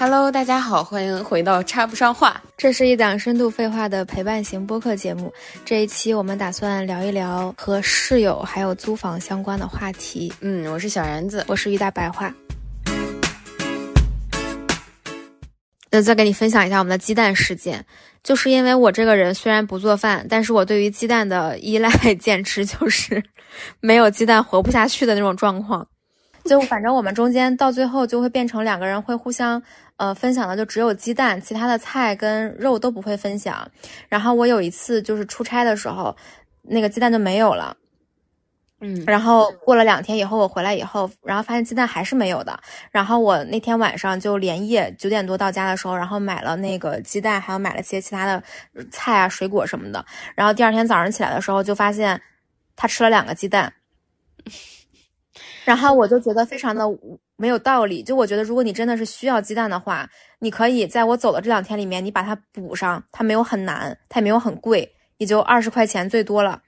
Hello，大家好，欢迎回到插不上话。这是一档深度废话的陪伴型播客节目。这一期我们打算聊一聊和室友还有租房相关的话题。嗯，我是小然子，我是于大白话。那再给你分享一下我们的鸡蛋事件，就是因为我这个人虽然不做饭，但是我对于鸡蛋的依赖 简直就是 没有鸡蛋活不下去的那种状况。就反正我们中间到最后就会变成两个人会互相呃分享的，就只有鸡蛋，其他的菜跟肉都不会分享。然后我有一次就是出差的时候，那个鸡蛋就没有了。嗯，然后过了两天以后，我回来以后，然后发现鸡蛋还是没有的。然后我那天晚上就连夜九点多到家的时候，然后买了那个鸡蛋，还有买了些其他的菜啊、水果什么的。然后第二天早上起来的时候，就发现他吃了两个鸡蛋。然后我就觉得非常的没有道理。就我觉得，如果你真的是需要鸡蛋的话，你可以在我走的这两天里面，你把它补上，它没有很难，它也没有很贵，也就二十块钱最多了。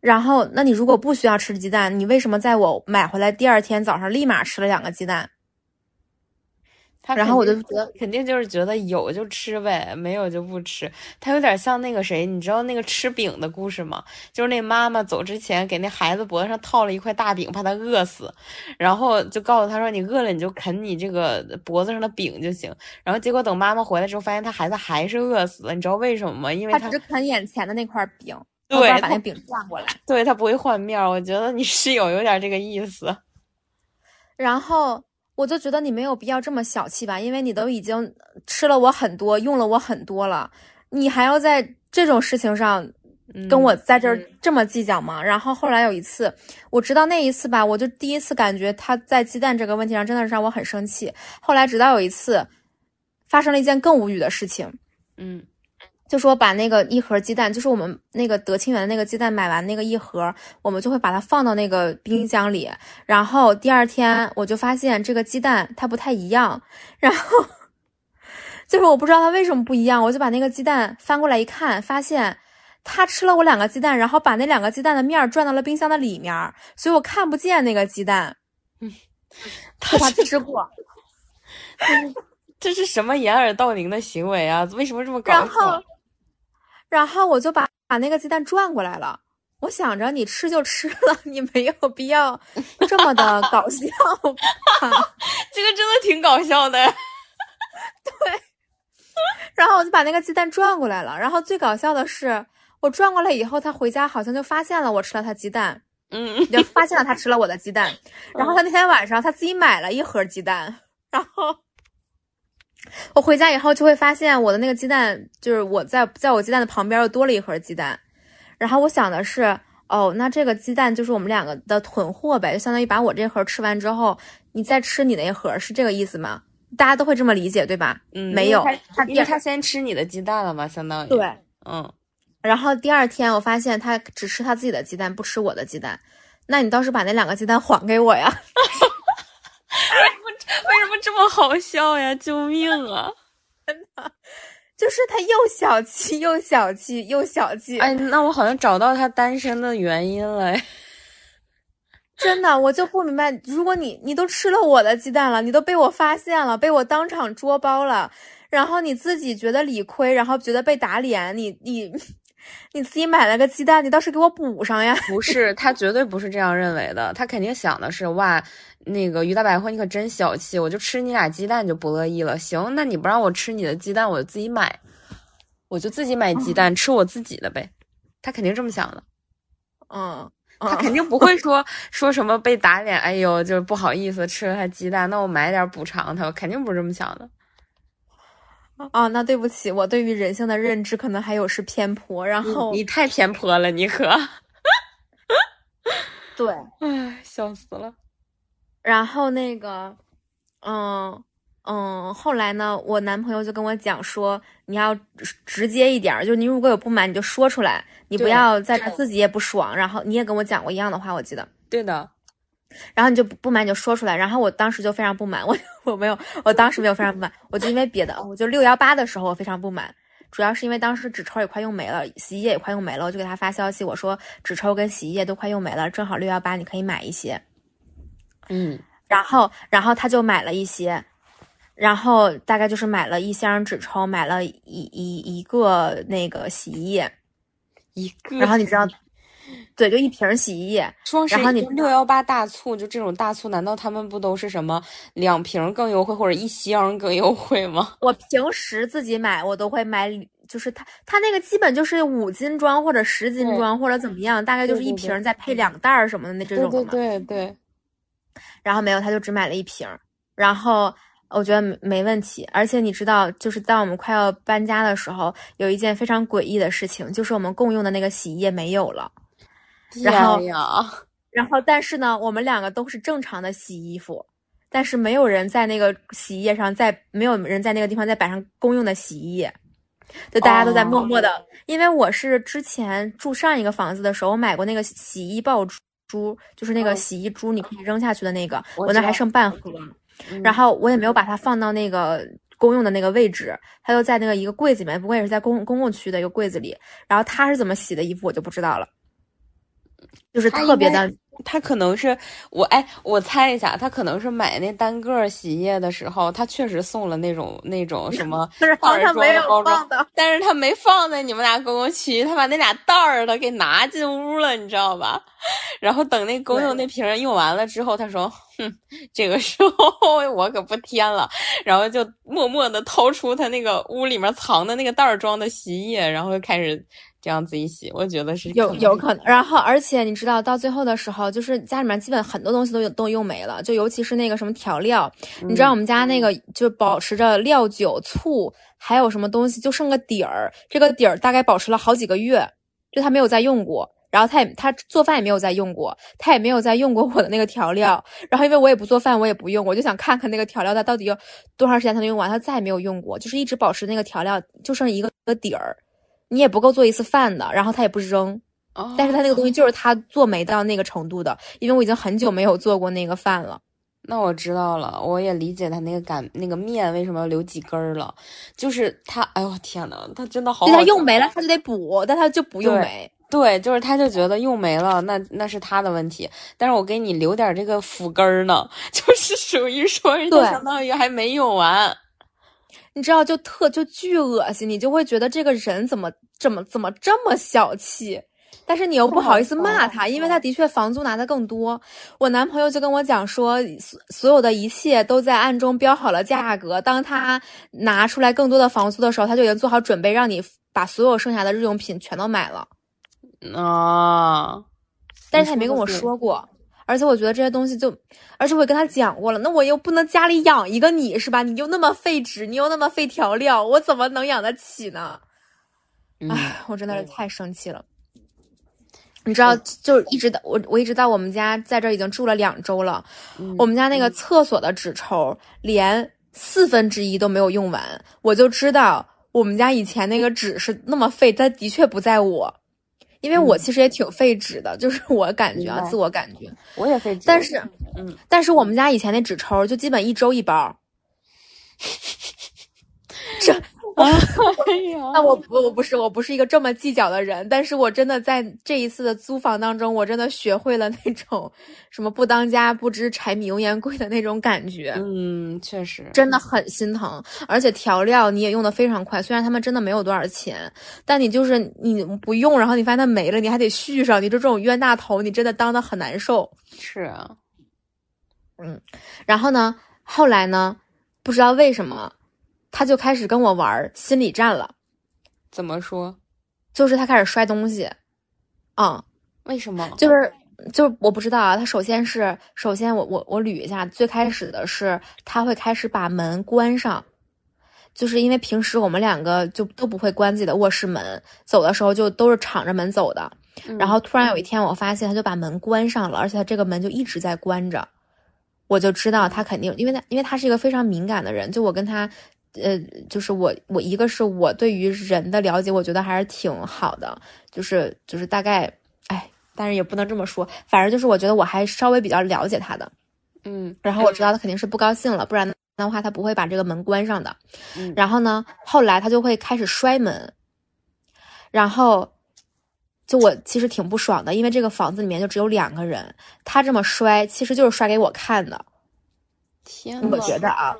然后，那你如果不需要吃鸡蛋，你为什么在我买回来第二天早上立马吃了两个鸡蛋？然后我就觉得肯定就是觉得有就吃呗，没有就不吃。他有点像那个谁，你知道那个吃饼的故事吗？就是那妈妈走之前给那孩子脖子上套了一块大饼，怕他饿死，然后就告诉他说：“你饿了你就啃你这个脖子上的饼就行。”然后结果等妈妈回来之后，发现他孩子还是饿死了。你知道为什么吗？因为他只啃眼前的那块饼。对，把那饼转过来。对他不会换面，我觉得你室友有点这个意思。然后我就觉得你没有必要这么小气吧，因为你都已经吃了我很多，用了我很多了，你还要在这种事情上跟我在这儿这么计较吗？然后后来有一次，我直到那一次吧，我就第一次感觉他在鸡蛋这个问题上真的是让我很生气。后来直到有一次，发生了一件更无语的事情。嗯。就说把那个一盒鸡蛋，就是我们那个德清园的那个鸡蛋买完那个一盒，我们就会把它放到那个冰箱里。然后第二天我就发现这个鸡蛋它不太一样，然后就是我不知道它为什么不一样，我就把那个鸡蛋翻过来一看，发现它吃了我两个鸡蛋，然后把那两个鸡蛋的面转到了冰箱的里面，所以我看不见那个鸡蛋。嗯，他吃过。这是什么掩耳盗铃的行为啊？为什么这么搞笑？然后我就把把那个鸡蛋转过来了，我想着你吃就吃了，你没有必要这么的 搞笑。这个真的挺搞笑的。对。然后我就把那个鸡蛋转过来了，然后最搞笑的是，我转过来以后，他回家好像就发现了我吃了他鸡蛋，嗯，就发现了他吃了我的鸡蛋。然后他那天晚上他自己买了一盒鸡蛋，然后。我回家以后就会发现我的那个鸡蛋，就是我在在我鸡蛋的旁边又多了一盒鸡蛋，然后我想的是，哦，那这个鸡蛋就是我们两个的囤货呗，就相当于把我这盒吃完之后，你再吃你那一盒，是这个意思吗？大家都会这么理解对吧？嗯，没有，他因为他先吃你的鸡蛋了嘛，相当于对，嗯，然后第二天我发现他只吃他自己的鸡蛋，不吃我的鸡蛋，那你倒是把那两个鸡蛋还给我呀。为什么这么好笑呀？救命啊！真的，就是他又小气又小气又小气。哎，那我好像找到他单身的原因了。真的，我就不明白，如果你你都吃了我的鸡蛋了，你都被我发现了，被我当场捉包了，然后你自己觉得理亏，然后觉得被打脸，你你你自己买了个鸡蛋，你倒是给我补上呀！不是，他绝对不是这样认为的，他肯定想的是哇。那个于大百货，你可真小气！我就吃你俩鸡蛋就不乐意了。行，那你不让我吃你的鸡蛋，我就自己买，我就自己买鸡蛋吃我自己的呗。他肯定这么想的。嗯，他肯定不会说说什么被打脸。哎呦，就是不好意思吃了他鸡蛋，那我买点补偿他。肯定不是这么想的。啊，那对不起，我对于人性的认知可能还有是偏颇。然后你太偏颇了，你可。对，唉，笑死了。然后那个，嗯嗯，后来呢，我男朋友就跟我讲说，你要直接一点，就是你如果有不满，你就说出来，你不要在这自己也不爽。然后你也跟我讲过一样的话，我记得。对的。然后你就不不满你就说出来。然后我当时就非常不满，我我没有，我当时没有非常不满，我就因为别的，我就六幺八的时候我非常不满，主要是因为当时纸抽也快用没了，洗衣液也快用没了，我就给他发消息，我说纸抽跟洗衣液都快用没了，正好六幺八你可以买一些。嗯，然后，然后他就买了一些，然后大概就是买了一箱纸抽，买了一一一个那个洗衣液，一个。然后你知道，对，就一瓶洗衣液。双十然后你一六幺八大促，就这种大促，难道他们不都是什么两瓶更优惠，或者一箱更优惠吗？我平时自己买，我都会买，就是它它那个基本就是五斤装或者十斤装或者怎么样，大概就是一瓶再配两袋儿什么的那这种的对嘛。对对对，然后没有，他就只买了一瓶儿，然后我觉得没没问题。而且你知道，就是当我们快要搬家的时候，有一件非常诡异的事情，就是我们共用的那个洗衣液没有了。然后，然后，但是呢，我们两个都是正常的洗衣服，但是没有人在那个洗衣液上在没有人在那个地方再摆上公用的洗衣液，就大家都在默默的。因为我是之前住上一个房子的时候，我买过那个洗衣爆珠，就是那个嗯洗衣珠，你可以扔下去的那个，我那还剩半盒，嗯然后我也没有把它放到那个。公用的那个位置，它就在那个一个柜子里面，不过也是在公公共区的一个柜子里。然后他是怎么洗的衣服，我就不知道了，就是特别的他可能是我哎，我猜一下，他可能是买那单个洗衣液的时候，他确实送了那种那种什么 然袋儿装后他没有的包装放的，但是他没放在你们俩公共区，他把那俩袋儿的给拿进屋了，你知道吧？然后等那公用那瓶用完了之后，他说：“哼，这个时候 我可不添了。”然后就默默的掏出他那个屋里面藏的那个袋儿装的洗衣液，然后就开始这样子一洗。我觉得是有有可能，然后而且你知道，到最后的时候，就是家里面基本很多东西都有都用没了，就尤其是那个什么调料，你知道我们家那个就保持着料酒、醋，还有什么东西，就剩个底儿，这个底儿大概保持了好几个月，就他没有再用过。然后他也他做饭也没有再用过，他也没有再用过我的那个调料。然后因为我也不做饭，我也不用，我就想看看那个调料它到底要多长时间才能用完。他再也没有用过，就是一直保持那个调料就剩一个个底儿，你也不够做一次饭的。然后他也不扔，哦但是他那个东西就是他做没到那个程度的，因为我已经很久没有做过那个饭了。那我知道了，我也理解他那个擀那个面为什么要留几根儿了，就是他，哎呦天呐，他真的好就好他用没了，他就得补，但他就不用对没。对，就是他就觉得用没了，那那是他的问题。但是我给你留点这个腐根儿呢，就是属于说人家对相当于还没用完。你知道，就特就巨恶心，你就会觉得这个人怎么怎么怎么这么小气，但是你又不好意思骂他，因为他的确房租拿的更多。我男朋友就跟我讲说，所所有的一切都在暗中标好了价格，当他拿出来更多的房租的时候，他就已经做好准备，让你把所有剩下的日用品全都买了。啊，但是他也没跟我说过。而且我觉得这些东西就，而且我也跟他讲过了，那我又不能家里养一个你是吧？你又那么费纸，你又那么费调料，我怎么能养得起呢？嗯，唉，我真的是太生气了。你知道，就是一直到我，我一直到我们家在这已经住了两周了，嗯我们家那个厕所的纸抽连四分之一都没有用完，我就知道我们家以前那个纸是那么费，它的确不在我，因为我嗯其实也挺费纸的，就是 我感觉啊，自我感觉。我也费纸，但是，嗯，但是我们家以前那纸抽就基本一周一包。这 那我不我不是我不是一个这么计较的人，但是我真的在这一次的租房当中，我真的学会了那种什么不当家不知柴米油盐贵的那种感觉，嗯，确实，真的很心疼。而且调料你也用的非常快，虽然他们真的没有多少钱，但你就是你不用，然后你发现它没了，你还得续上，你就这种冤大头，你真的当的很难受。是啊，然后呢，后来呢，不知道为什么，他就开始跟我玩心理战了，怎么说？就是他开始摔东西，啊、为什么？就是就是我不知道啊。他首先是首先我我我捋一下，最开始的是他会开始把门关上，就是因为平时我们两个就都不会关自己的卧室门，走的时候就都是敞着门走的。嗯然后突然有一天，我发现他就把门关上了，而且他这个门就一直在关着，我就知道他肯定，因为他因为他是一个非常敏感的人，就我跟他，呃，就是我我一个是我对于人的了解，我觉得还是挺好的，就是就是大概，哎，但是也不能这么说，反正就是我觉得我还稍微比较了解他的，嗯然后我知道他肯定是不高兴了，不然的话他不会把这个门关上的。嗯，然后呢，后来他就会开始摔门，然后就我其实挺不爽的，因为这个房子里面就只有两个人，他这么摔其实就是摔给我看的，天呐，我觉得啊。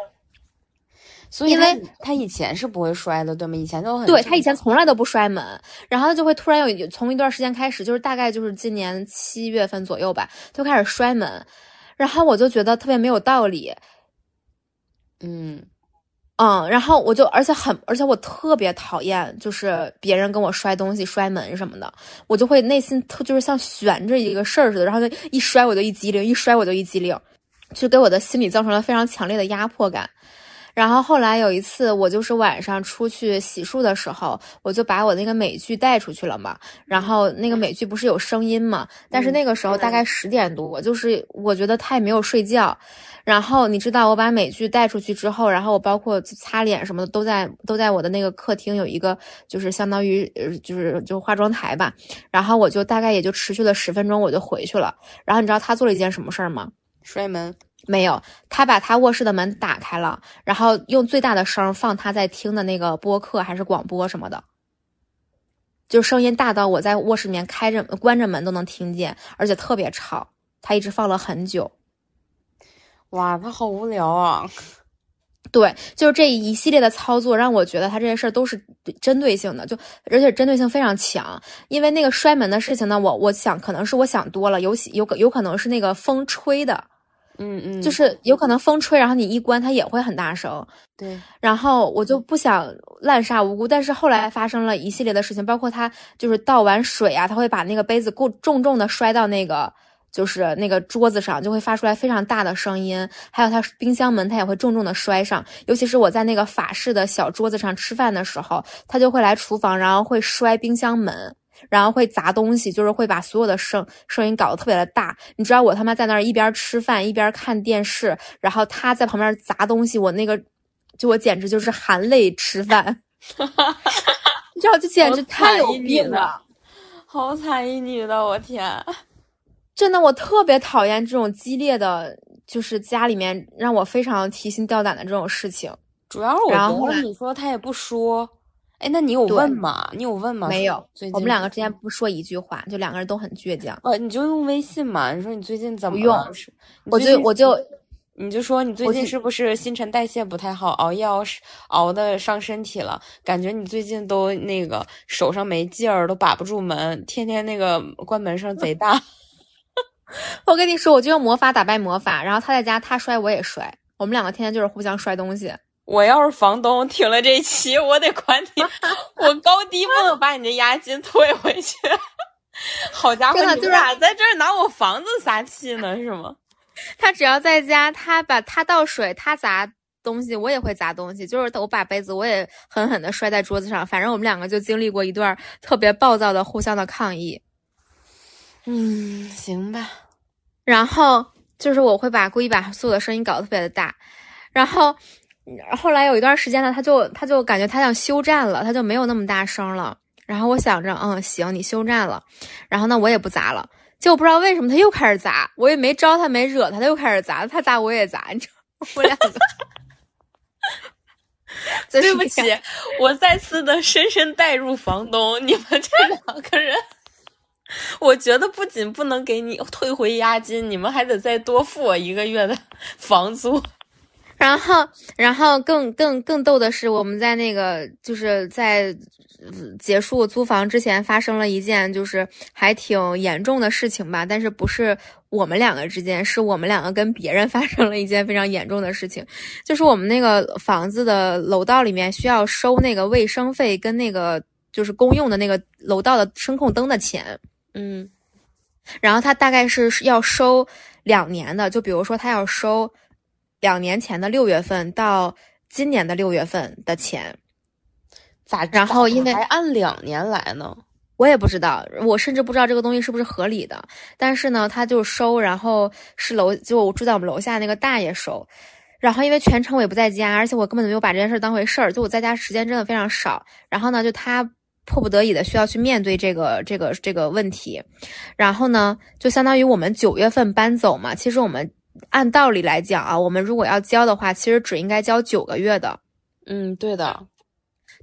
所以因为他他以前是不会摔的，对吗？以前都很对他以前从来都不摔门，然后就会突然有从一段时间开始，就是大概就是今年七月份左右吧，就开始摔门，然后我就觉得特别没有道理，嗯嗯，然后我就而且很而且我特别讨厌就是别人跟我摔东西、摔门什么的，我就会内心特就是像悬着一个事儿似的，然后就一摔我就一激灵，一摔我就一激灵，就给我的心理造成了非常强烈的压迫感。然后后来有一次，我就是晚上出去洗漱的时候，我就把我那个美剧带出去了嘛。然后那个美剧不是有声音嘛？但是那个时候大概十点多，就是我觉得他也没有睡觉。然后你知道，我把美剧带出去之后，然后我包括擦脸什么的都在都在我的那个客厅有一个就是相当于呃就是就化妆台吧。然后我就大概也就持续了十分钟，我就回去了。然后你知道他做了一件什么事儿吗？摔门。没有，他把他卧室的门打开了，然后用最大的声放他在听的那个播客还是广播什么的，就声音大到我在卧室里面开着关着门都能听见，而且特别吵。他一直放了很久。哇，他好无聊啊！对，就是这一系列的操作让我觉得他这些事儿都是针对性的，就而且针对性非常强。因为那个摔门的事情呢，我我想可能是我想多了，有有有可能是那个风吹的。嗯嗯，就是有可能风吹，然后你一关它也会很大声。对，然后我就不想滥杀无辜，但是后来发生了一系列的事情，包括他就是倒完水啊，他会把那个杯子过重重的摔到那个就是那个桌子上，就会发出来非常大的声音。还有他冰箱门，他也会重重的摔上，尤其是我在那个法式的小桌子上吃饭的时候，他就会来厨房，然后会摔冰箱门。然后会砸东西，就是会把所有的声声音搞得特别的大。你知道我他妈在那儿一边吃饭一边看电视，然后他在旁边砸东西，我那个就我简直就是含泪吃饭。你知道这简直太有病了，好惨一女的，我天！真的，我特别讨厌这种激烈的，就是家里面让我非常提心吊胆的这种事情。主要是我觉得你说他也不说。哎，那你有问吗？你有问吗？没有，我们两个之间不说一句话，就两个人都很倔强。呃，你就用微信嘛。你说你最近怎么用？我就我就你就说你最近是不是新陈代谢不太好，熬夜熬熬的伤身体了？感觉你最近都那个手上没劲儿，都把不住门，天天那个关门声贼大。我跟你说，我就用魔法打败魔法，然后他在家他摔我也摔，我们两个天天就是互相摔东西。我要是房东，听了这期，我得管你，我高低不能 把你的押金退回去。好家伙，你俩在这儿拿我房子撒气呢，是吗？他只要在家，他把他倒水，他砸东西，我也会砸东西。就是我把杯子，我也狠狠的摔在桌子上。反正我们两个就经历过一段特别暴躁的互相的抗议。嗯，行吧。然后就是我会把故意把所有的声音搞得特别的大，然后。后来有一段时间呢，他就他就感觉他想休战了，他就没有那么大声了。然后我想着，嗯，行，你休战了。然后呢，我也不砸了。结果不知道为什么他又开始砸，我也没招他，没惹他，他又开始砸。他砸我也砸，你知道我两个。对不起，我再次的深深带入房东，你们这两个人，我觉得不仅不能给你退回押金，你们还得再多付我一个月的房租。然后，然后更更更逗的是，我们在那个就是在结束租房之前，发生了一件就是还挺严重的事情吧。但是不是我们两个之间，是我们两个跟别人 发生了一件非常严重的事情，就是我们那个房子的楼道里面需要收那个卫生费跟那个就是公用的那个楼道的声控灯的钱。嗯，然后他大概是要收两年的，就比如说他要收。两年前的六月份到今年的六月份的钱，咋？然后因为还按两年来呢？我也不知道，我甚至不知道这个东西是不是合理的。但是呢，他就收，然后是楼就我住在我们楼下那个大爷收。然后因为全程我也不在家，而且我根本就没有把这件事当回事儿，就我在家时间真的非常少。然后呢，就他迫不得已的需要去面对这个这个这个问题。然后呢，就相当于我们九月份搬走嘛，其实我们。按道理来讲啊，我们如果要交的话，其实只应该交九个月的。嗯，对的。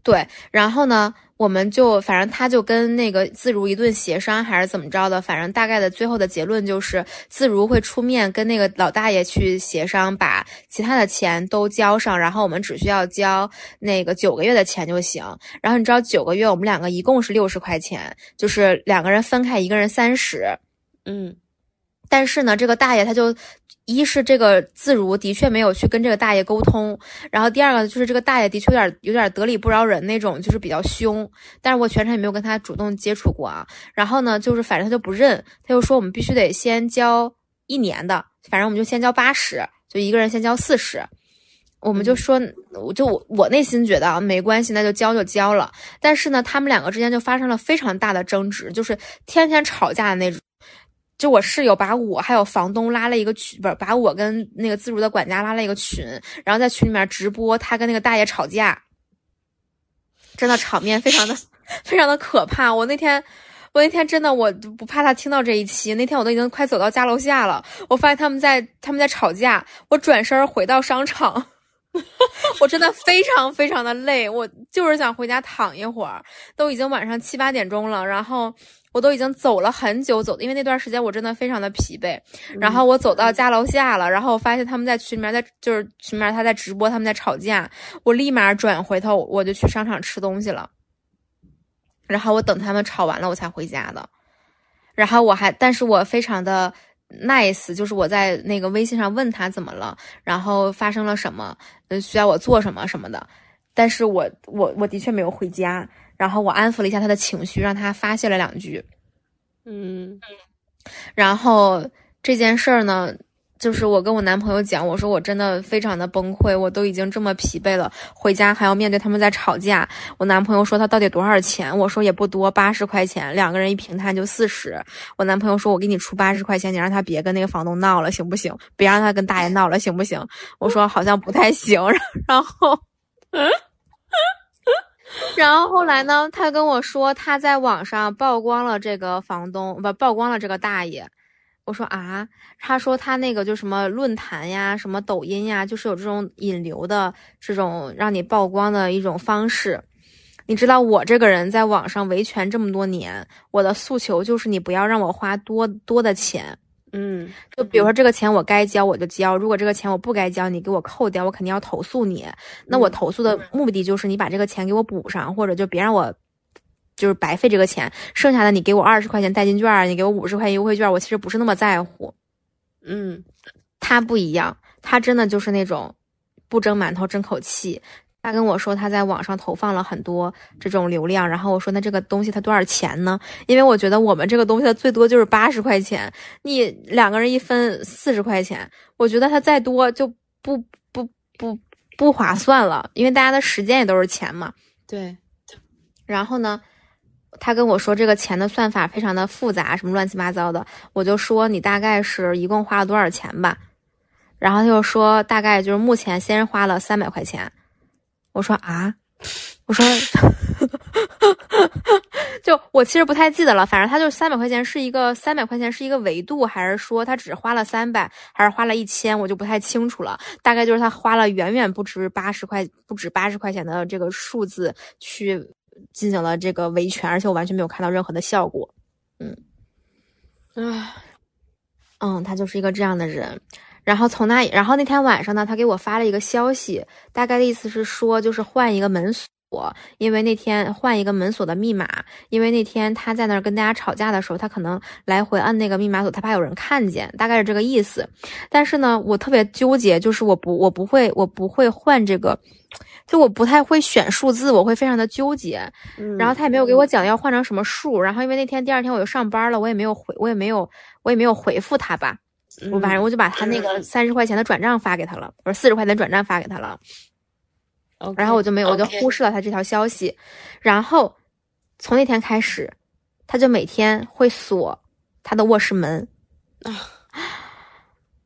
对，然后呢，我们就反正他就跟那个自如一顿协商，还是怎么着的，反正大概的最后的结论就是自如会出面跟那个老大爷去协商，把其他的钱都交上，然后我们只需要交那个九个月的钱就行。然后你知道九个月我们两个一共是六十块钱，就是两个人分开，一个人三十。嗯但是呢，这个大爷他就一是这个自如的确没有去跟这个大爷沟通，然后第二个就是这个大爷的确有点有点得理不饶人那种，就是比较凶。但是我全程也没有跟他主动接触过啊。然后呢，就是反正他就不认，他就说我们必须得先交一年的，反正我们就先交八十，就一个人先交四十。我们就说，我就我我内心觉得啊，没关系，那就交就交了。但是呢，他们两个之间就发生了非常大的争执，就是天天吵架的那种。就我室友把我还有房东拉了一个群，不是把我跟那个自如的管家拉了一个群，然后在群里面直播他跟那个大爷吵架，真的场面非常的 非常的可怕。我那天我那天真的我不怕他听到这一期，那天我都已经快走到家楼下了，我发现他们在他们在吵架，我转身回到商场，我真的非常非常的累，我就是想回家躺一会儿，都已经晚上七八点钟了，然后。我都已经走了很久，走的，因为那段时间我真的非常的疲惫。然后我走到家楼下了，然后我发现他们在群里面在就是群里面他在直播，他们在吵架。我立马转回头，我就去商场吃东西了。然后我等他们吵完了，我才回家的。然后我还，但是我非常的 nice，就是我在那个微信上问他怎么了，然后发生了什么，嗯，需要我做什么什么的。但是我我我的确没有回家。然后我安抚了一下他的情绪，让他发泄了两句，嗯，然后这件事儿呢，就是我跟我男朋友讲，我说我真的非常的崩溃，我都已经这么疲惫了，回家还要面对他们在吵架。我男朋友说他到底多少钱？我说也不多，八十块钱，两个人一平摊就四十。我男朋友说我给你出八十块钱，你让他别跟那个房东闹了，行不行？别让他跟大爷闹了，行不行？我说好像不太行，然后。然后后来呢？他跟我说他在网上曝光了这个房东，不曝光了这个大爷。我说啊，他说他那个就什么论坛呀、什么抖音呀，就是有这种引流的这种让你曝光的一种方式。你知道我这个人在网上维权这么多年，我的诉求就是你不要让我花多多的钱。嗯，就比如说这个钱我该交我就交，如果这个钱我不该交，你给我扣掉，我肯定要投诉你。那我投诉的目的就是你把这个钱给我补上，或者就别让我就是白费这个钱。剩下的你给我二十块钱代金券，你给我五十块钱优惠券，我其实不是那么在乎。嗯，他不一样，他真的就是那种不争馒头争口气。他跟我说他在网上投放了很多这种流量，然后我说那这个东西它多少钱呢？因为我觉得我们这个东西它最多就是八十块钱，你两个人一分四十块钱，我觉得它再多就不不不不划算了，因为大家的时间也都是钱嘛。对。然后呢，他跟我说这个钱的算法非常的复杂，什么乱七八糟的，我就说你大概是一共花了多少钱吧，然后他就说大概就是目前先花了三百块钱。我说啊，我说，就我其实不太记得了，反正他就三百块钱是一个三百块钱是一个维度，还是说他只花了三百，还是花了一千，我就不太清楚了。大概就是他花了远远不止八十块，不止八十块钱的这个数字去进行了这个维权，而且我完全没有看到任何的效果。嗯，唉，嗯，他就是一个这样的人。然后从那，然后那天晚上呢，他给我发了一个消息，大概的意思是说，就是换一个门锁，因为那天换一个门锁的密码，因为那天他在那儿跟大家吵架的时候，他可能来回按那个密码锁，他怕有人看见，大概是这个意思。但是呢，我特别纠结，就是我不，我不会，我不会换这个，就我不太会选数字，我会非常的纠结。然后他也没有给我讲要换成什么数，然后因为那天第二天我就上班了，我也没有回，我也没有，我也没有回复他吧。我反正我就把他那个三十块钱的转账发给他了，不是四十块钱转账发给他了，然后我就没有，我就忽视了他这条消息。然后从那天开始，他就每天会锁他的卧室门。啊，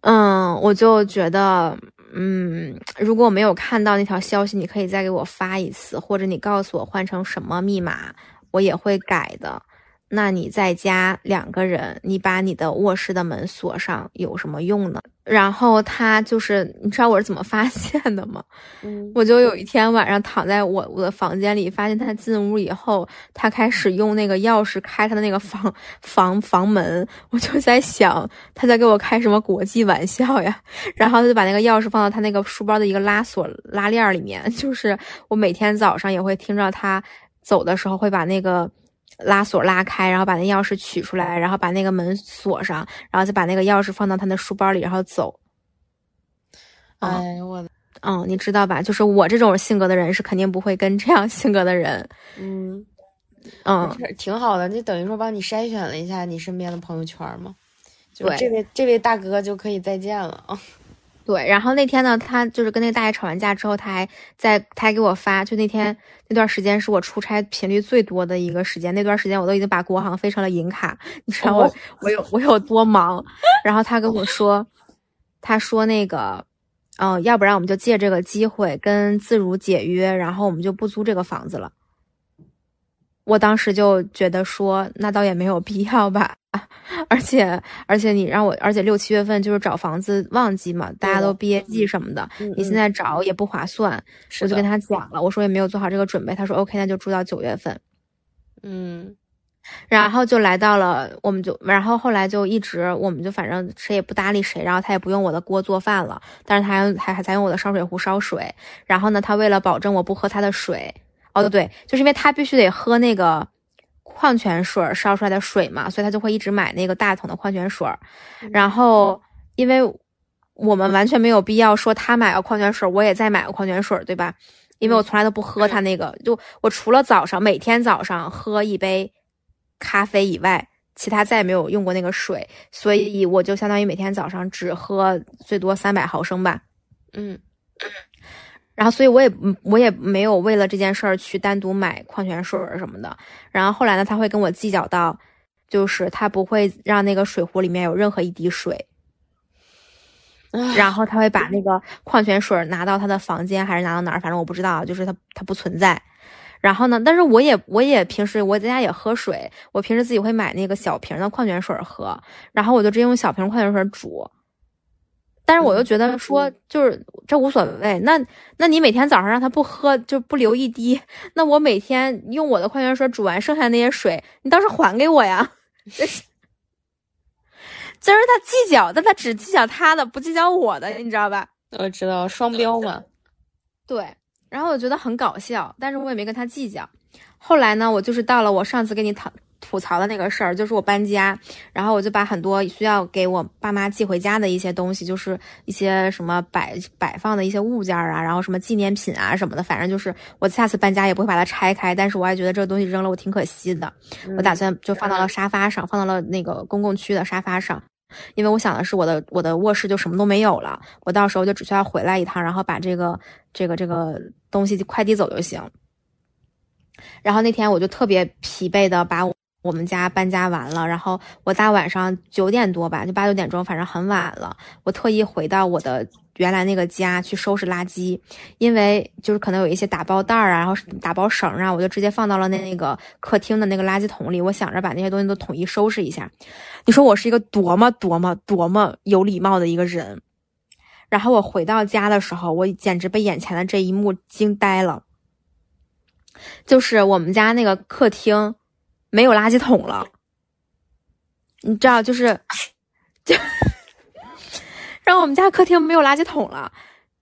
嗯，我就觉得，嗯，如果我没有看到那条消息，你可以再给我发一次，或者你告诉我换成什么密码，我也会改的。那你在家两个人，你把你的卧室的门锁上有什么用呢？然后他就是，你知道我是怎么发 现的吗？嗯，我就有一天晚上躺在我我的房间里，发现他进屋以后，他开始用那个钥匙开他的那个房房房门，我就在想他在给我开什么国际玩笑呀？然后他就把那个钥匙放到他那个书包的一个拉锁拉链里面，就是我每天早上也会听着他走的时候会把那个。拉锁拉开，然后把那钥匙取出来，然后把那个门锁上，然后再把那个钥匙放到他的书包里，然后走。哎呦我的，嗯，你知道吧？就是我这种性格的人是肯定不会跟这样性格的人，嗯，嗯，挺好的，就等于说帮你筛选了一下你身边的朋友圈嘛。就对这位这位大哥就可以再见了啊。对。然后那天呢，他就是跟那个大爷吵完架之后，他还在，他还给我发，就那天那段时间是我出差频率最多的一个时间，那段时间我都已经把国航飞成了银卡，你知道我、哦我有我有多忙。然后他跟我说，他说那个。嗯，要不然我们就借这个机会跟自如解约，然后我们就不租这个房子了。我当时就觉得说，那倒也没有必要吧。而且而且你让我，而且六七月份就是找房子旺季嘛，大家都毕业季什么的，嗯你现在找也不划算。我就跟他讲了，我说也没有做好这个准备。他说 OK，那就住到九月份。嗯然后就来到了，我们就，然后后来就一直，我们就反正谁也不搭理谁，然后他也不用我的锅做饭了，但是他还还还在用我的烧水壶烧水。然后呢，他为了保证我不喝他的水，哦对，就是因为他必须得喝那个矿泉水烧出来的水嘛，所以他就会一直买那个大桶的矿泉水。然后因为我们完全没有必要说他买个矿泉水，我也再买个矿泉水，对吧？因为我从来都不喝他那个，就我除了早上每天早上喝一杯咖啡以外，其他再也没有用过那个水，所以我就相当于每天早上只喝最多三百毫升吧。嗯然后，所以我也我也没有为了这件事儿去单独买矿泉水儿什么的。然后后来呢，他会跟我计较到，就是他不会让那个水壶里面有任何一滴水。然后他会把那个矿泉水拿到他的房间，还是拿到哪儿，反正我不知道，就是他他不存在。然后呢，但是我也我也平时我在家也喝水，我平时自己会买那个小瓶的矿泉水喝，然后我就直接用小瓶矿泉水煮。但是我又觉得说，就是这无所谓。那那你每天早上让他不喝，就不留一滴，那我每天用我的矿泉水煮完剩下那些水，你倒是还给我呀！就是他计较，但他只计较他的，不计较我的，你知道吧？我知道双标嘛。对，然后我觉得很搞笑，但是我也没跟他计较。后来呢，我就是到了我上次跟你吐吐槽的那个事儿，就是我搬家，然后我就把很多需要给我爸妈寄回家的一些东西，就是一些什么摆摆放的一些物件儿啊，然后什么纪念品啊什么的，反正就是我下次搬家也不会把它拆开，但是我还觉得这个东西扔了我挺可惜的，我打算就放到了沙发上，放到了那个公共区的沙发上。因为我想的是我的我的卧室就什么都没有了，我到时候就只需要回来一趟，然后把这个这个这个东西快递走就行。然后那天我就特别疲惫的把我我们家搬家完了，然后我大晚上九点多吧，就八九点钟，反正很晚了，我特意回到我的原来那个家去收拾垃圾，因为就是可能有一些打包袋儿啊，然后打包绳啊，我就直接放到了那那个客厅的那个垃圾桶里，我想着把那些东西都统一收拾一下。你说我是一个多么多么多么有礼貌的一个人。然后我回到家的时候，我简直被眼前的这一幕惊呆了。就是我们家那个客厅没有垃圾桶了，你知道，就是就让我们家客厅没有垃圾桶了，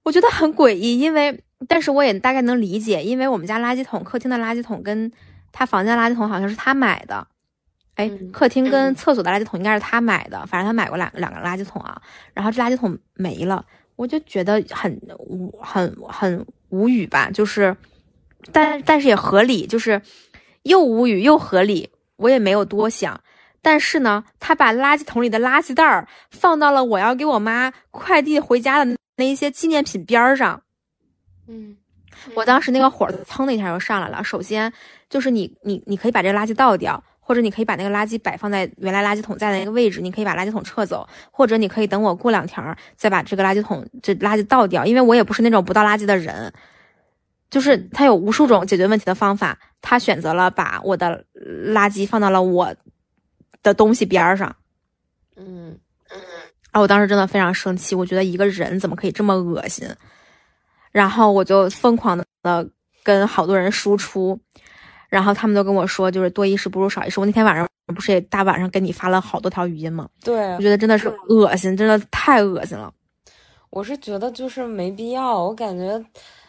我觉得很诡异。因为，但是我也大概能理解，因为我们家垃圾桶，客厅的垃圾桶跟他房间垃圾桶好像是他买的。哎，嗯客厅跟厕所的垃圾桶应该是他买的，反正他买过两两个垃圾桶啊。然后这垃圾桶没了，我就觉得很无很很无语吧，就是，但但是也合理，就是又无语又合理，我也没有多想。但是呢，他把垃圾桶里的垃圾袋儿放到了我要给我妈快递回家的那一些纪念品边儿上。嗯我当时那个火噌的一下就上来了。首先就是你你你可以把这个垃圾倒掉，或者你可以把那个垃圾摆放在原来垃圾桶在的那个位置，你可以把垃圾桶撤走，或者你可以等我过两天再把这个垃圾桶这垃圾倒掉，因为我也不是那种不倒垃圾的人。就是他有无数种解决问题的方法，他选择了把我的垃圾放到了我的东西边儿上。嗯然后我当时真的非常生气，我觉得一个人怎么可以这么恶心？然后我就疯狂的跟好多人输出，然后他们都跟我说，就是多一事不如少一事。我那天晚上不是也大晚上跟你发了好多条语音吗？对，我觉得真的是恶心，真的太恶心了。我是觉得就是没必要，我感觉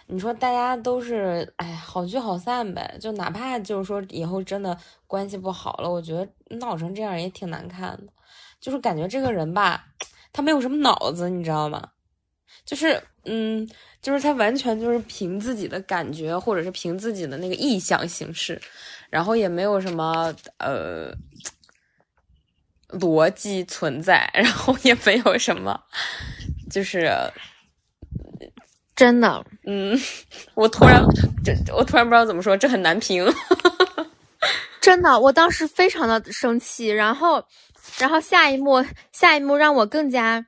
你说大家都是哎好聚好散呗，就哪怕就是说以后真的关系不好了，我觉得闹成这样也挺难看的。就是感觉这个人吧，他没有什么脑子，你知道吗？就是嗯，就是他完全就是凭自己的感觉或者是凭自己的那个意向行事，然后也没有什么呃逻辑存在，然后也没有什么。就是真的，嗯，我突然 这我突然不知道怎么说，这很难评。真的，我当时非常的生气，然后，然后下一幕，下一幕让我更加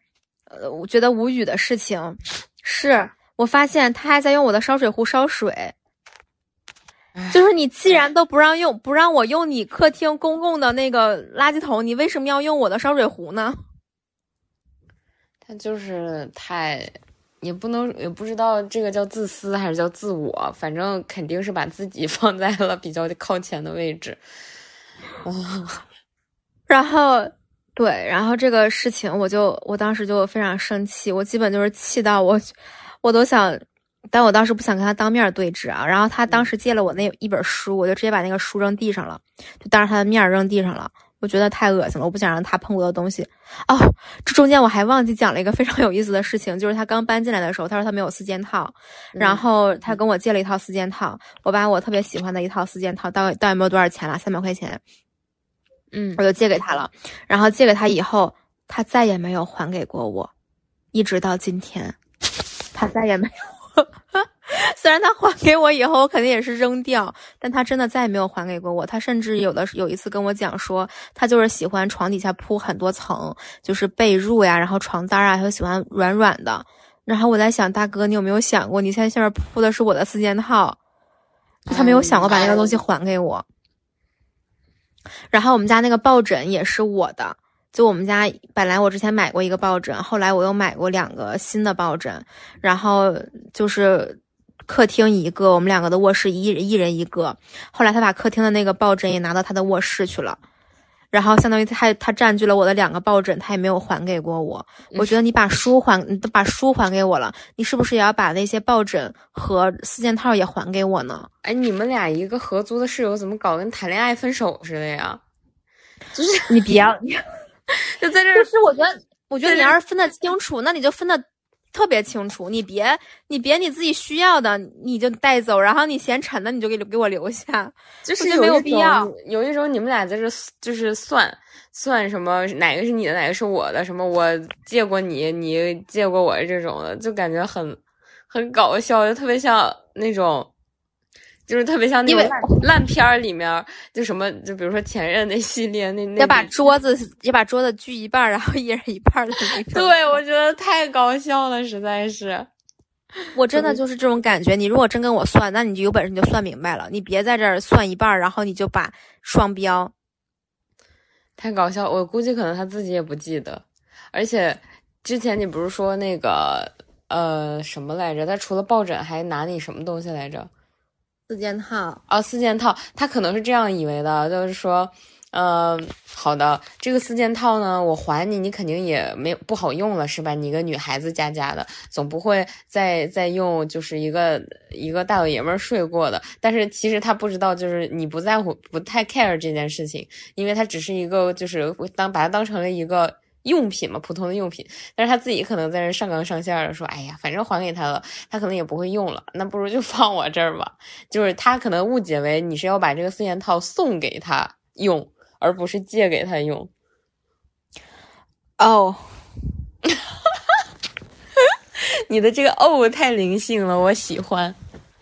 呃，我觉得无语的事情是，我发现他还在用我的烧水壶烧水。就是你既然都不让用，不让我用你客厅公共的那个垃圾桶，你为什么要用我的烧水壶呢？他就是太，也不能也不知道这个叫自私还是叫自我，反正肯定是把自己 放在了比较靠前的位置。啊，然后对，然后这个事情我就我当时就非常生气，我基本就是气到我，我都想，但我当时不想跟他当面对质啊。然后他当时借了我那一本书，我就直接把那个书扔地上了，就当着他的面扔地上了。我觉得太恶心了，我不想让他碰我的东西。哦，这中间我还忘记讲了一个非常有意思的事情，就是他刚搬进来的时候，他说他没有四件套，然后他跟我借了一套四件套，我把我特别喜欢的一套四件套，到到底没有多少钱了，三百块钱，嗯，我就借给他了。然后借给他以后，他再也没有还给过我，一直到今天，他再也没有。虽然他还给我以后，我肯定也是扔掉，但他真的再也没有还给过我。他甚至有的有一次跟我讲说，他就是喜欢床底下铺很多层，就是被褥呀，然后床单啊，他喜欢软软的。然后我在想，大哥，你有没有想过，你现在下面铺的是我的四件套？他没有想过把那个东西还给我。然后我们家那个抱枕也是我的，就我们家本来我之前买过一个抱枕，后来我又买过两个新的抱枕，然后就是。客厅一个，我们两个的卧室一一人一个。后来他把客厅的那个抱枕也拿到他的卧室去了，然后相当于他他占据了我的两个抱枕，他也没有还给过我。我觉得你把书还，你都把书还给我了，你是不是也要把那些抱枕和四件套也还给我呢？哎，你们俩一个合租的室友怎么搞跟谈恋爱分手似的呀？就是你别，就在这，就是我觉得，我觉得你要是分得清楚，那你就分得。特别清楚，你别你别你自己需要的你就带走，然后你嫌沉的你就给给我留下，就是没有必要。有一种你们俩在这就是算算什么哪个是你的哪个是我的，什么我借过你，你借过我这种的，就感觉很很搞笑，就特别像那种。就是特别像那种烂烂片儿里面，就什么，就比如说前任那系列，那那要把桌子要把桌子锯一半，然后一人一半的那种。对，我觉得太搞笑了，实在是。我真的就是这种感觉。你如果真跟我算，那你就有本事你就算明白了，你别在这儿算一半，然后你就把双标。太搞笑，我估计可能他自己也不记得。而且之前你不是说那个呃什么来着？他除了抱枕还拿你什么东西来着？四件套哦，四件套，他可能是这样以为的，就是说，嗯，好的，这个四件套呢，我还你，你肯定也没不好用了，是吧？你一个女孩子家家的，总不会再再用，就是一个一个大老爷们儿睡过的。但是其实他不知道，就是你不在乎，不太 care 这件事情，因为他只是一个，就是当把它当成了一个。用品嘛，普通的用品，但是他自己可能在这上纲上线的说，哎呀，反正还给他了，他可能也不会用了，那不如就 放我这儿吧。就是他可能误解为你是要把这个四件套送给他用，而不是借给他用。哦，你的这个哦太灵性了，我喜欢。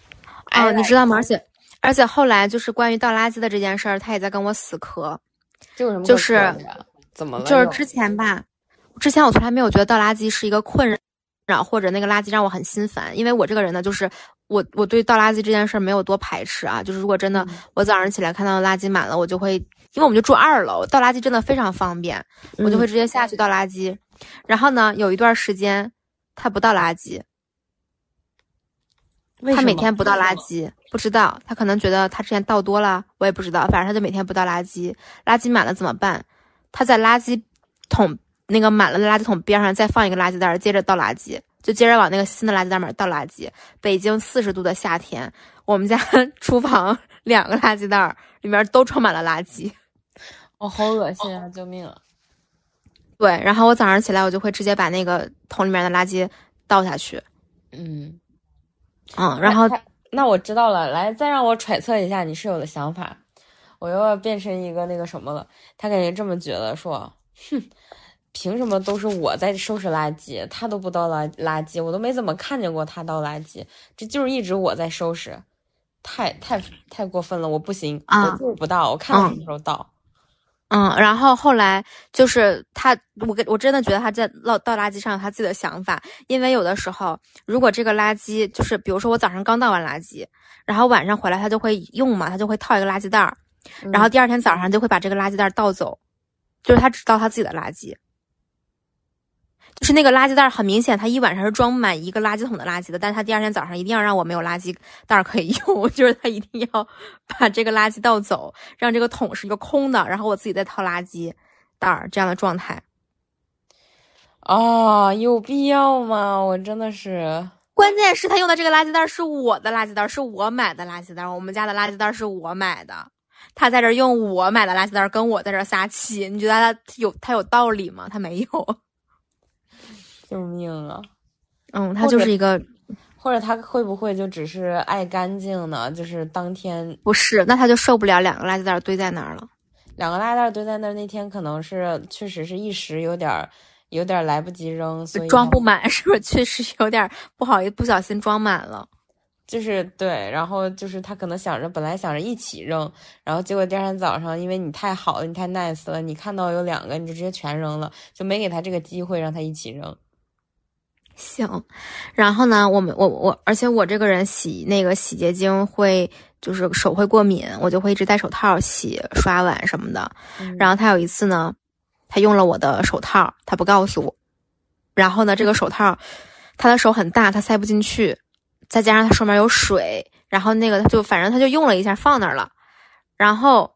哦，你知道吗？而且而且后来就是关于倒垃圾的这件事儿，他也在跟我死磕。这有什么？就是。怎么了？就是之前吧，之前我从来没有觉得倒垃圾是一个困扰，或者那个垃圾让我很心烦。因为我这个人呢，就是我我对倒垃圾这件事没有多排斥啊。就是如果真的我早上起来看到垃圾满了，我就会，因为我们就住二楼，倒垃圾真的非常方便，我就会直接下去倒垃圾。然后呢，有一段时间他不倒垃圾，他每天不倒垃圾，不知道他可能觉得他之前倒多了，我也不知道，反正他就每天不倒垃圾，垃圾满了怎么办？他在垃圾桶那个满了的垃圾桶边上再放一个垃圾袋，接着倒垃圾，就接着往那个新的垃圾袋里面倒垃圾。北京四十度的夏天，我们家 厨房两个垃圾袋里面都装满了垃圾，哦，好恶心啊！救命啊！对，然后我早上起来，我就会直接把那个桶里面的垃圾倒下去。嗯。嗯，然后那我知道了，来再让我揣测一下你室友的想法，我又要变成一个那个什么了。他感觉这么觉得，说，哼，凭什么都是我在收拾垃圾，他都不倒垃垃圾，我都没怎么看见过他倒垃圾，这就是一直我在收拾，太太太过分了，我不行，我就是不倒，我看他什么时候倒。嗯，然后后来就是他，我跟我真的觉得他在倒倒垃圾上有他自己的想法，因为有的时候，如果这个垃圾就是，比如说我早上刚倒完垃圾，然后晚上回来他就会用嘛，他就会套一个垃圾袋儿，然后第二天早上就会把这个垃圾袋倒走，就是他只倒他自己的垃圾。就是那个垃圾袋很明显，他一晚上是装满一个垃圾桶的垃圾的，但是他第二天早上一定要让我没有垃圾袋可以用，就是他一定要把这个垃圾倒走，让这个桶是一个空的，然后我自己再掏垃圾袋这样的状态。啊，有必要吗？我真的是，关键是他用的这个垃圾袋是我的垃圾袋，是我买的垃圾袋，我们家的垃圾袋是我买的，他在这用我买的垃圾袋跟我在这撒气，你觉得他有他有道理吗？他没有。救命啊！嗯，他就是一个，或者他会不会就只是爱干净呢？就是当天不是，那他就受不了两个垃圾袋堆在那儿了。两个垃圾袋堆在那儿，那天可能是确实是一时有点有点来不及扔，所以装不满，是不是？确实有点不好意思，不小心装满了。就是对，然后就是他可能想着本来想着一起扔，然后结果第二天早上，因为你太好了，你太 nice 了，你看到有两个，你就直接全扔了，就没给他这个机会让他一起扔。行，然后呢，我们我我，而且我这个人洗那个洗洁精会就是手会过敏，我就会一直戴手套洗刷碗什么的。然后他有一次呢，他用了我的手套，他不告诉我。然后呢，这个手套他的手很大，他塞不进去，再加上它上面有水，然后那个他就反正他就用了一下放那儿了。然后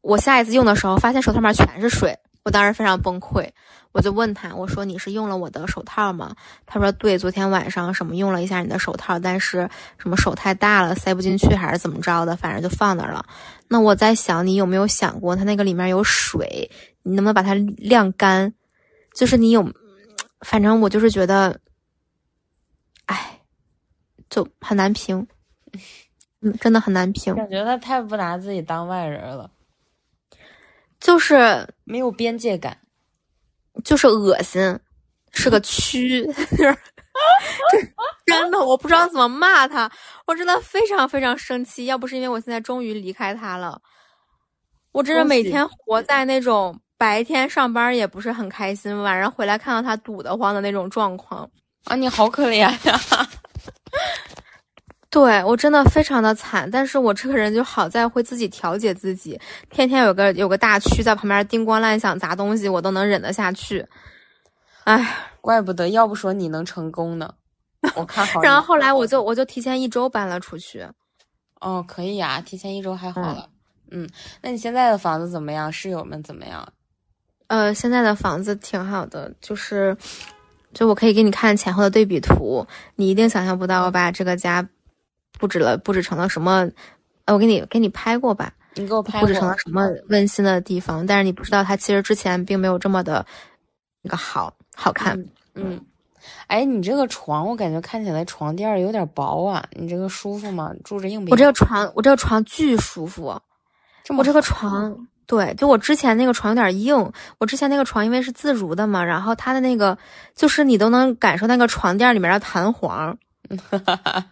我下一次用的时候，发现手套面全是水，我当时非常崩溃。我就问他，我说你是用了我的手套吗？他说对，昨天晚上什么用了一下你的手套，但是什么手太大了塞不进去还是怎么着的，反正就放那儿了。那我在想，你有没有想过，它那个里面有水，你能不能把它晾干？就是你有，反正我就是觉得，就很难评，嗯，真的很难评。感觉他太不拿自己当外人了，就是没有边界感。就是恶心，是个蛆，真的，我不知道怎么骂他，我真的非常非常生气。要不是因为我现在终于离开他了，我真的每天活在那种白天上班也不是很开心，晚上回来看到他堵得慌的那种状况啊！你好可怜呀。对我真的非常的惨，但是我这个人就好在会自己调节自己，天天有个有个大蛆在旁边叮咣乱响砸东西，我都能忍得下去。哎，怪不得，要不说你能成功呢。我看好。然后后来我就我就提前一周搬了出去。哦，可以呀，提前一周还好了。嗯，那你现在的房子怎么样？室友们怎么样？呃，现在的房子挺好的，就是，就我可以给你看前后的对比图，你一定想象不到我把这个家。布置了，布置成了什么？呃，我给你给你拍过吧。你给我拍布置成了什么温馨的地方？但是你不知道，它其实之前并没有这么的那个好好看。嗯，哎，你这个床，我感觉看起来床垫有点薄啊。你这个舒服吗？住着硬不？我这个床，我这个床巨舒服。这我这个床，对，就我之前那个床有点硬。我之前那个床因为是自如的嘛，然后它的那个就是你都能感受那个床垫里面的弹簧。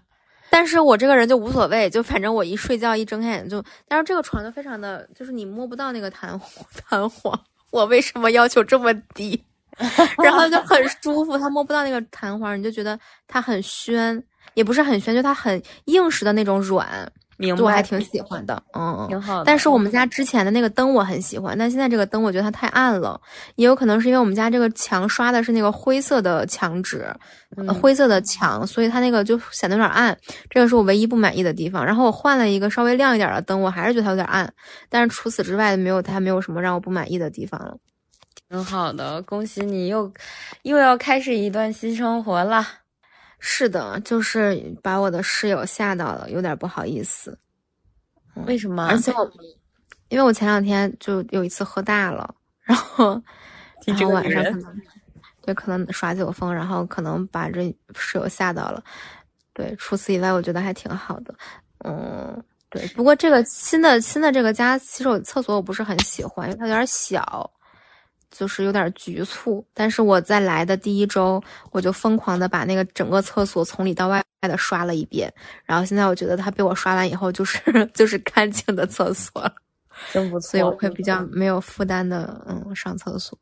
但是我这个人就无所谓，就反正我一睡觉一睁开眼就，但是这个床就非常的，就是你摸不到那个弹 弹簧，我为什么要求这么低？然后就很舒服，它摸不到那个弹簧，你就觉得它很宣，也不是很宣，就它很硬实的那种软，明白，我还挺喜欢的，嗯，挺好的。但是我们家之前的那个灯我很喜欢，但现在这个灯我觉得它太暗了，也有可能是因为我们家这个墙刷的是那个灰色的墙纸，嗯灰色的墙，所以它那个就显得有点暗，这个是我唯一不满意的地方。然后我换了一个稍微亮一点的灯，我还是觉得它有点暗，但是除此之外没有它没有什么让我不满意的地方了。挺好的，恭喜你又又要开始一段新生活了。是的，就是把我的室友吓到了，有点不好意思。为什么？而且我，因为我前两天就有一次喝大了，然后，然后晚上可能，对，可能耍酒疯，然后可能把这室友吓到了。对，除此以外，我觉得还挺好的。嗯，对。不过这个新的新的这个家洗手厕所我不是很喜欢，因为它有点小。就是有点局促，但是我在来的第一周，我就疯狂的把那个整个厕所从里到外的刷了一遍，然后现在我觉得它被我刷完以后，就是 就是干净的厕所了，真不错，所以我会比较没有负担的嗯上厕所。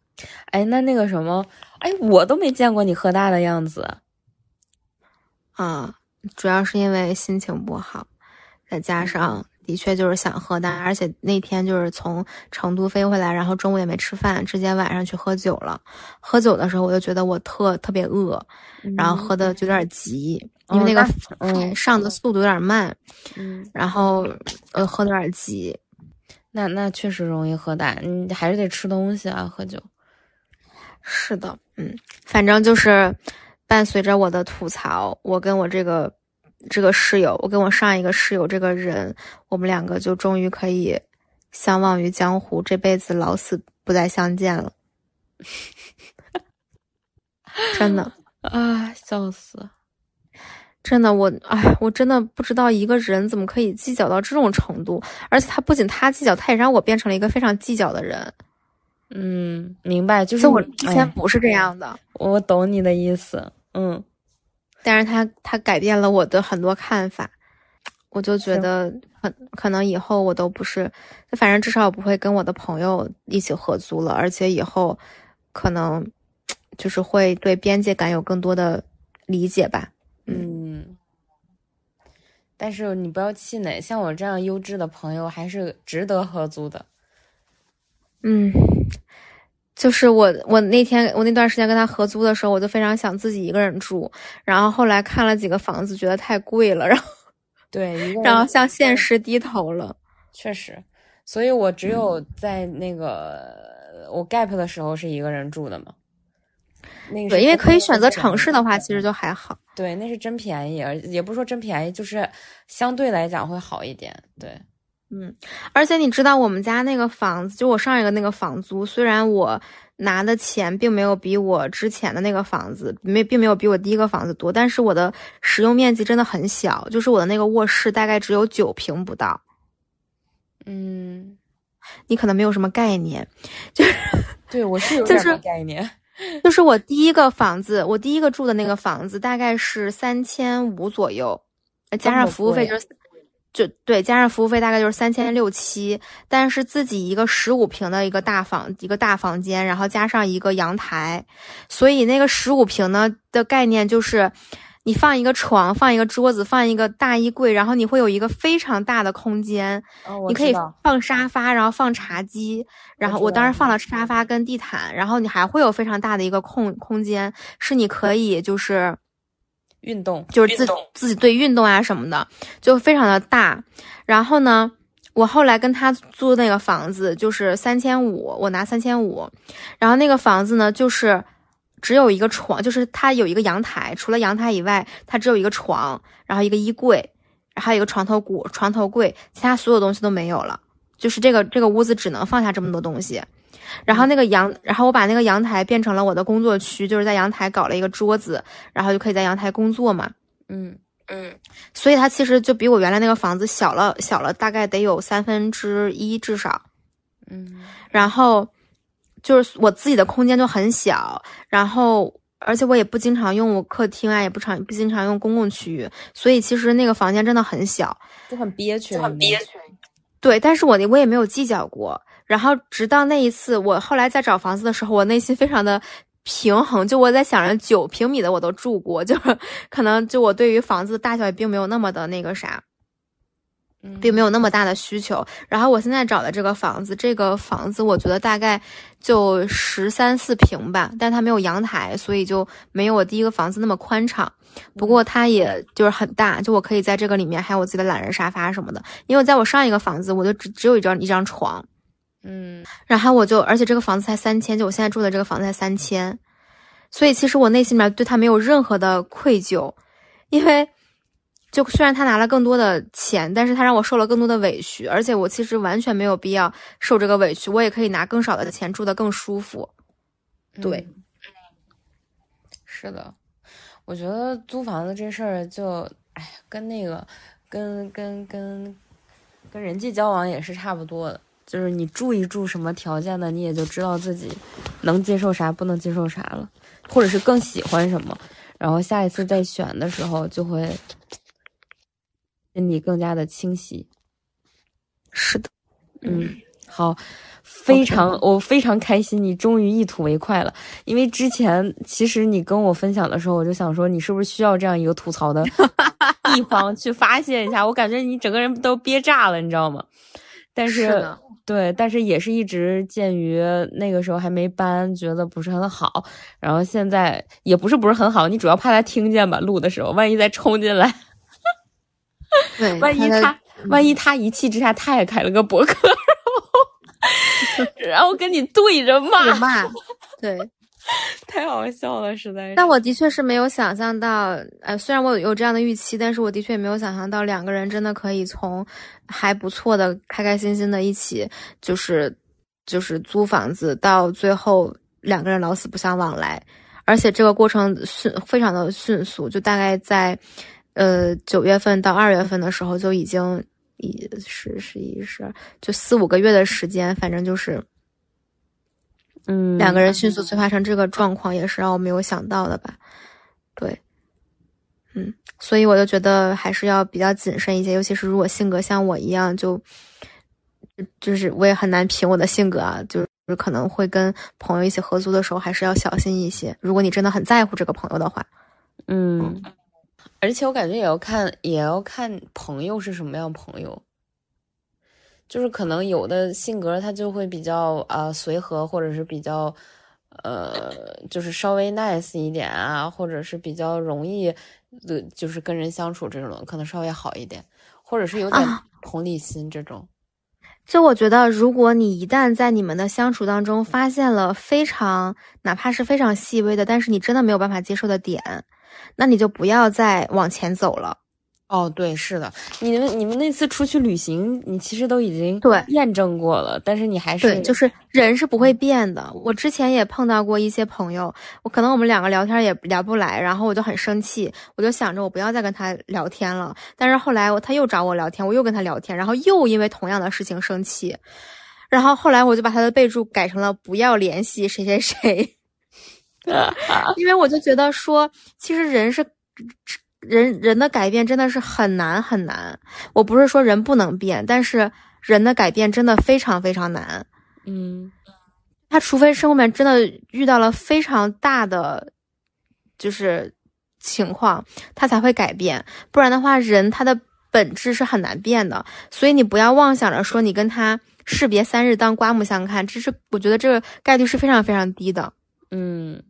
哎，那那个什么，哎，我都没见过你喝大的样子啊，主要是因为心情不好，再加上。的确就是想喝大，而且那天就是从成都飞回来，然后中午也没吃饭，直接晚上去喝酒了。喝酒的时候，我就觉得我特特别饿，然后喝的就有点急，因为那个嗯上的速度有点慢，嗯，然后呃喝的有点急。那那确实容易喝大，你还是得吃东西啊，喝酒。是的，嗯，反正就是伴随着我的吐槽，我跟我这个。这个室友，我跟我上一个室友这个人，我们两个就终于可以相忘于江湖，这辈子老死不再相见了。真的 啊，笑死！真的，我哎，我真的不知道一个人怎么可以计较到这种程度，而且他不仅他计较，他也让我变成了一个非常计较的人。嗯，明白，就是我之前不是这样的。哎、我懂你的意思，嗯。但是他他改变了我的很多看法，我就觉得很可能以后我都不是，反正至少我不会跟我的朋友一起合租了，而且以后可能就是会对边界感有更多的理解吧。嗯，但是你不要气馁，像我这样优质的朋友还是值得合租的。嗯。就是我，我那天我那段时间跟他合租的时候，我就非常想自己一个人住。然后后来看了几个房子，觉得太贵了，然后对，然后向现实低头了。确实，所以我只有在那个、嗯、我 gap 的时候是一个人住的嘛。那个对，因为可以选择城市的话，其实就还好。对，那是真便宜，而也不是说真便宜，就是相对来讲会好一点。对。嗯，而且你知道我们家那个房子，就我上一个那个房租，虽然我拿的钱并没有比我之前的那个房子没，并没有比我第一个房子多，但是我的使用面积真的很小，就是我的那个卧室大概只有九平不到。嗯，你可能没有什么概念，就是对我是有点概念，就是我第一个房子，我第一个住的那个房子大概是三千五左右，加上服务费就是。就对，加上服务费大概就是三千六七，但是自己一个十五平的一个大房，一个大房间，然后加上一个阳台，所以那个十五平呢的概念就是，你放一个床，放一个桌子，放一个大衣柜，然后你会有一个非常大的空间，哦、你可以放沙发，然后放茶几，然后我当时放了沙发跟地毯，然后你还会有非常大的一个空空间，是你可以就是。运动就是自自己对运动啊什么的，就非常的大。然后呢，我后来跟他租那个房子就是三千五，我拿三千五。然后那个房子呢，就是只有一个床，就是它有一个阳台，除了阳台以外，它只有一个床，然后一个衣柜，还有一个床头柜，床头柜，其他所有东西都没有了。就是这个这个屋子只能放下这么多东西。然后那个阳，然后我把那个阳台变成了我的工作区，就是在阳台搞了一个桌子，然后就可以在阳台工作嘛。嗯嗯，所以它其实就比我原来那个房子小了，小了大概得有三分之一至少。嗯，然后就是我自己的空间就很小，然后而且我也不经常用我客厅啊，也不常不经常用公共区域，所以其实那个房间真的很小，就很憋屈，很憋屈。对，但是我我也没有计较过。然后直到那一次，我后来在找房子的时候，我内心非常的平衡。就我在想着九平米的我都住过，就是 可能就我对于房子的大小也并没有那么的那个啥。并没有那么大的需求。然后我现在找的这个房子，这个房子我觉得大概就十三四平吧，但它没有阳台，所以就没有我第一个房子那么宽敞。不过它也就是很大，就我可以在这个里面还有我自己的懒人沙发什么的。因为在我上一个房子，我就只只有一张一张床，嗯，然后我就而且这个房子才三千，就我现在住的这个房子才三千，所以其实我内心里面对他没有任何的愧疚，因为。就虽然他拿了更多的钱，但是他让我受了更多的委屈，而且我其实完全没有必要受这个委屈，我也可以拿更少的钱住的更舒服。对，是的，我觉得租房子这事儿就，哎，跟那个，跟跟跟跟人际交往也是差不多的，就是你住一住什么条件的，你也就知道自己能接受啥，不能接受啥了，或者是更喜欢什么，然后下一次再选的时候就会。心里更加的清晰，是的，嗯，好，非常，我非常开心，你终于一吐为快了。因为之前其实你跟我分享的时候，我就想说，你是不是需要这样一个吐槽的地方去发泄一下？我感觉你整个人都憋炸了，你知道吗？但是，对，但是也是一直鉴于那个时候还没搬，觉得不是很好。然后现在也不是不是很好，你主要怕他听见吧？录的时候，万一再冲进来。对，万一他万一他一气之下他也开了个博客，然后 然后跟你对着骂骂，对，太好笑了，实在是。但我的确是没有想象到，呃，虽然我有这样的预期，但是我的确没有想象到两个人真的可以从还不错的、开开心心的一起，就是就是租房子，到最后两个人老死不相往来，而且这个过程迅非常的迅速，就大概在。呃，九月份到二月份的时候就已经一十十一十二，就四五个月的时间，反正就是，嗯，两个人迅速催化成这个状况，也是让我没有想到的吧？对，嗯，所以我就觉得还是要比较谨慎一些，尤其是如果性格像我一样，就就是我也很难凭我的性格啊，就是可能会跟朋友一起合租的时候，还是要小心一些。如果你真的很在乎这个朋友的话，嗯。而且我感觉也要看，也要看朋友是什么样朋友。就是可能有的性格他就会比较啊随和，或者是比较呃，就是稍微 nice 一点啊，或者是比较容易的，就是跟人相处这种可能稍微好一点，或者是有点同理心这种。就我觉得，如果你一旦在你们的相处当中发现了非常哪怕是非常细微的，但是你真的没有办法接受的点。那你就不要再往前走了。哦，对，是的，你们你们那次出去旅行，你其实都已经对验证过了，但是你还是对，就是人是不会变的。我之前也碰到过一些朋友，我可能我们两个聊天也聊不来，然后我就很生气，我就想着我不要再跟他聊天了。但是后来我他又找我聊天，我又跟他聊天，然后又因为同样的事情生气，然后后来我就把他的备注改成了不要联系谁谁谁。因为我就觉得说，其实人是人人的改变真的是很难很难。我不是说人不能变，但是人的改变真的非常非常难。嗯，他除非生活面真的遇到了非常大的就是情况，他才会改变。不然的话，人他的本质是很难变的。所以你不要妄想着说你跟他士别三日当刮目相看，这是我觉得这个概率是非常非常低的。嗯。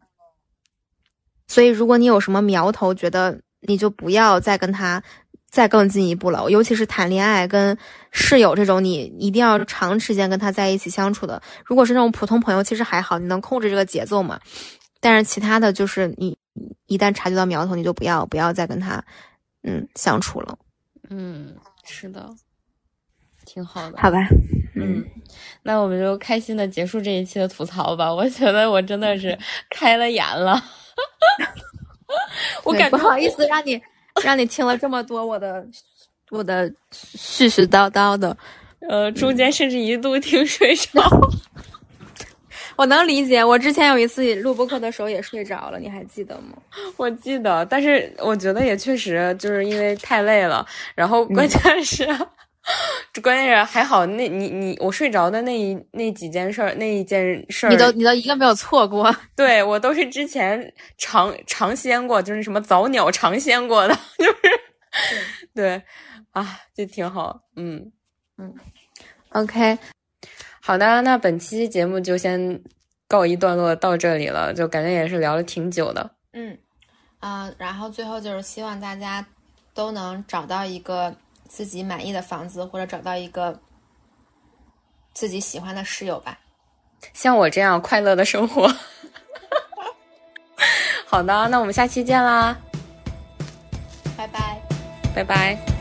所以，如果你有什么苗头，觉得你就不要再跟他再更进一步了。尤其是谈恋爱、跟室友这种，你一定要长时间跟他在一起相处的。如果是那种普通朋友，其实还好，你能控制这个节奏嘛。但是其他的就是你一旦察觉到苗头，你就不要不要再跟他嗯相处了。嗯，是的，挺好的。好吧，嗯，那我们就开心的结束这一期的吐槽吧。我觉得我真的是开了眼了。我感觉不好意思让你让你听了这么多我的我的絮絮叨叨的，呃，中间甚至一度听睡着。我能理解，我之前有一次录播课的时候也睡着了，你还记得吗？我记得，但是我觉得也确实就是因为太累了，然后关键是。这关键是还好，那你你我睡着的那一那几件事儿，那一件事儿，你都你都一个没有错过。对我都是之前尝尝鲜过，就是什么早鸟尝鲜过的，就是对。啊，就挺好。嗯嗯，OK，好的，那本期节目就先告一段落到这里了，就感觉也是聊了挺久的。嗯啊，然后最后就是希望大家都能找到一个自己满意的房子，或者找到一个自己喜欢的室友吧。像我这样快乐的生活。好的，那我们下期见啦！拜拜，拜拜。